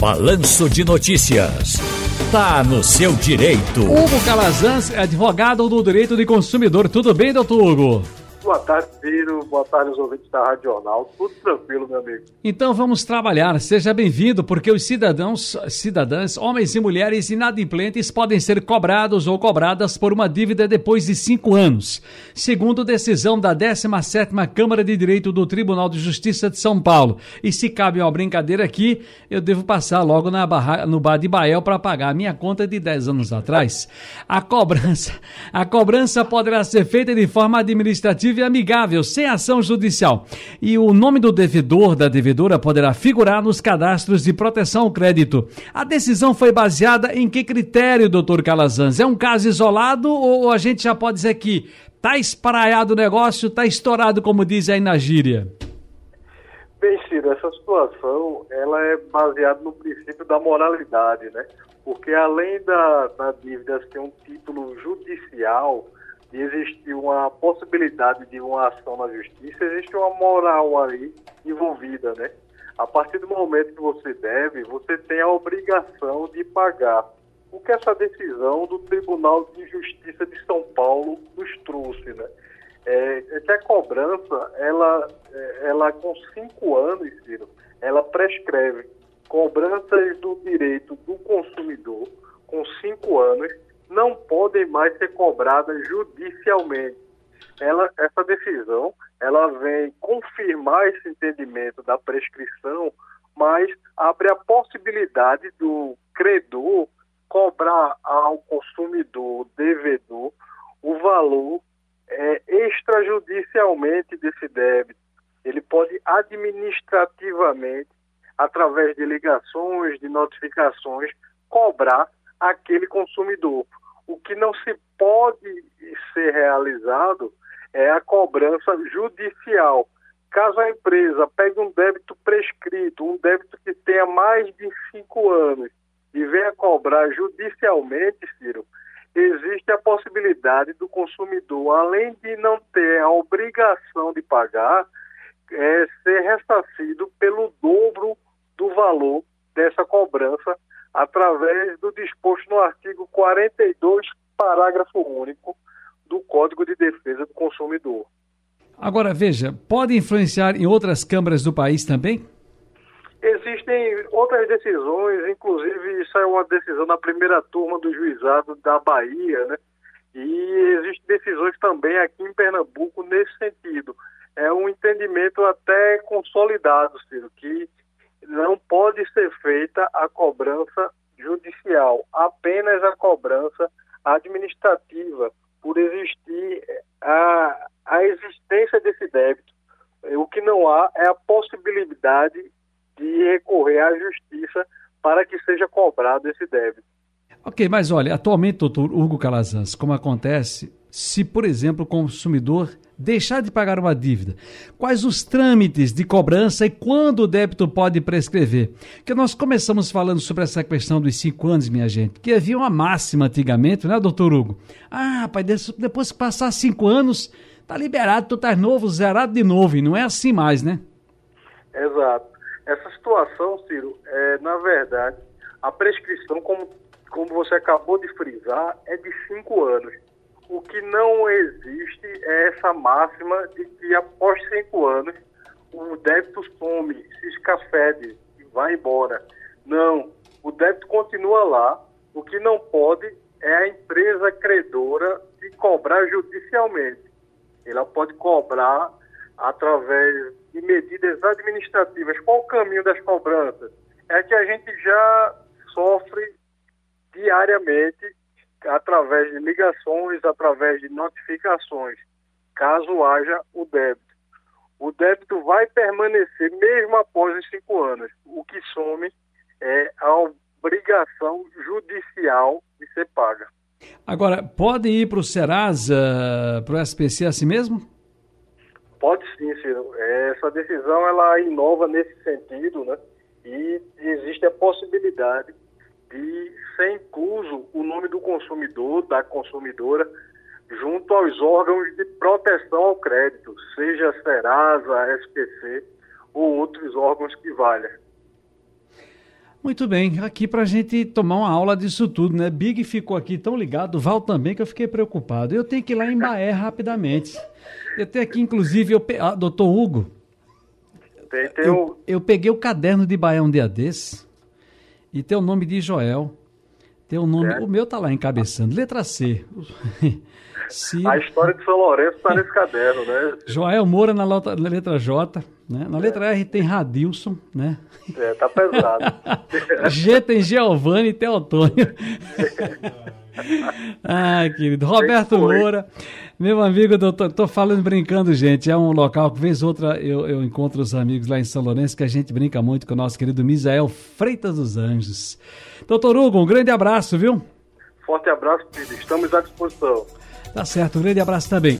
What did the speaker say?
Balanço de Notícias. Tá no seu direito. Hugo Calazans advogado do direito de consumidor. Tudo bem, doutor Hugo? Boa tarde, Ciro. Boa tarde aos ouvintes da Rádio Jornal. Tudo tranquilo, meu amigo. Então vamos trabalhar. Seja bem-vindo, porque os cidadãos, cidadãs, homens e mulheres inadimplentes podem ser cobrados ou cobradas por uma dívida depois de cinco anos. Segundo decisão da 17ª Câmara de Direito do Tribunal de Justiça de São Paulo. E se cabe uma brincadeira aqui, eu devo passar logo na barra, no bar de Bael para pagar a minha conta de 10 anos atrás. A cobrança, a cobrança poderá ser feita de forma administrativa amigável, sem ação judicial. E o nome do devedor, da devedora, poderá figurar nos cadastros de proteção ao crédito. A decisão foi baseada em que critério, doutor Calazans? É um caso isolado ou a gente já pode dizer que tá espraiado o negócio, tá estourado, como diz aí na gíria? Bem, Ciro, essa situação ela é baseada no princípio da moralidade, né? Porque além da, da dívida ter um título judicial, de existir uma possibilidade de uma ação na justiça, existe uma moral aí envolvida, né? A partir do momento que você deve, você tem a obrigação de pagar. O que essa decisão do Tribunal de Justiça de São Paulo nos trouxe, né? É, é que a cobrança, ela, é, ela com cinco anos, Ciro, ela prescreve cobranças do direito do consumidor com cinco anos não podem mais ser cobradas judicialmente. Ela, essa decisão ela vem confirmar esse entendimento da prescrição, mas abre a possibilidade do credor cobrar ao consumidor, devedor, o valor é, extrajudicialmente desse débito. Ele pode administrativamente, através de ligações, de notificações, cobrar aquele consumidor. O que não se pode ser realizado é a cobrança judicial. Caso a empresa pegue um débito prescrito, um débito que tenha mais de cinco anos, e venha cobrar judicialmente, Ciro, existe a possibilidade do consumidor, além de não ter a obrigação de pagar, é, ser ressarcido pelo dobro do valor dessa cobrança através do disposto no artigo 42, parágrafo único do Código de Defesa do Consumidor. Agora, veja, pode influenciar em outras câmaras do país também? Existem outras decisões, inclusive isso é uma decisão na primeira turma do juizado da Bahia, né? E existem decisões também aqui em Pernambuco nesse sentido. É um entendimento até consolidado, Ciro, que não pode ser feita a cobrança judicial, apenas a cobrança administrativa, por existir a, a existência desse débito. O que não há é a possibilidade de recorrer à justiça para que seja cobrado esse débito. Ok, mas olha, atualmente, doutor Hugo Calazans, como acontece, se, por exemplo, o consumidor deixar de pagar uma dívida? Quais os trâmites de cobrança e quando o débito pode prescrever? Que nós começamos falando sobre essa questão dos cinco anos, minha gente, que havia uma máxima antigamente, né, doutor Hugo? Ah, rapaz, depois que passar cinco anos, tá liberado, tu tá novo, zerado de novo, e não é assim mais, né? Exato. Essa situação, Ciro, é, na verdade, a prescrição, como, como você acabou de frisar, é de cinco anos. O que não existe é essa máxima de que após cinco anos o débito some, se escafede e vai embora. Não, o débito continua lá. O que não pode é a empresa credora cobrar judicialmente. Ela pode cobrar através de medidas administrativas. Qual o caminho das cobranças? É que a gente já sofre diariamente através de ligações, através de notificações, caso haja o débito. O débito vai permanecer mesmo após os cinco anos. O que some é a obrigação judicial de ser paga. Agora, pode ir para o Serasa, para o SPC assim mesmo? Pode sim, Ciro. Essa decisão ela inova nesse sentido, né? E existe a possibilidade de ser incluso o nome do consumidor, da consumidora, junto aos órgãos de proteção ao crédito, seja Serasa, SPC ou outros órgãos que valham. Muito bem, aqui pra gente tomar uma aula disso tudo, né? Big ficou aqui tão ligado, Val também, que eu fiquei preocupado. Eu tenho que ir lá em Baé rapidamente. Eu tenho aqui, inclusive, eu pe... ah, doutor Hugo. Tem, tem Eu, um- eu peguei o caderno de Baé um dia desse e tem o nome de Joel. Tem o nome. É? O meu tá lá encabeçando. Letra C. Ciro. A história de São Lourenço está nesse caderno, né? Joel Moura na letra J. Né? Na letra R tem Radilson, né? É, tá pesado. G tem Giovanni e tem Antônio. Ai, querido. Roberto. Moura, meu amigo, eu tô, falando brincando, gente. É um local que, vez ou outra, eu, eu encontro os amigos lá em São Lourenço que a gente brinca muito com o nosso querido Misael Freitas dos Anjos. Doutor Hugo, um grande abraço, viu? Forte abraço, filho. Estamos à disposição. Tá certo, um grande abraço também.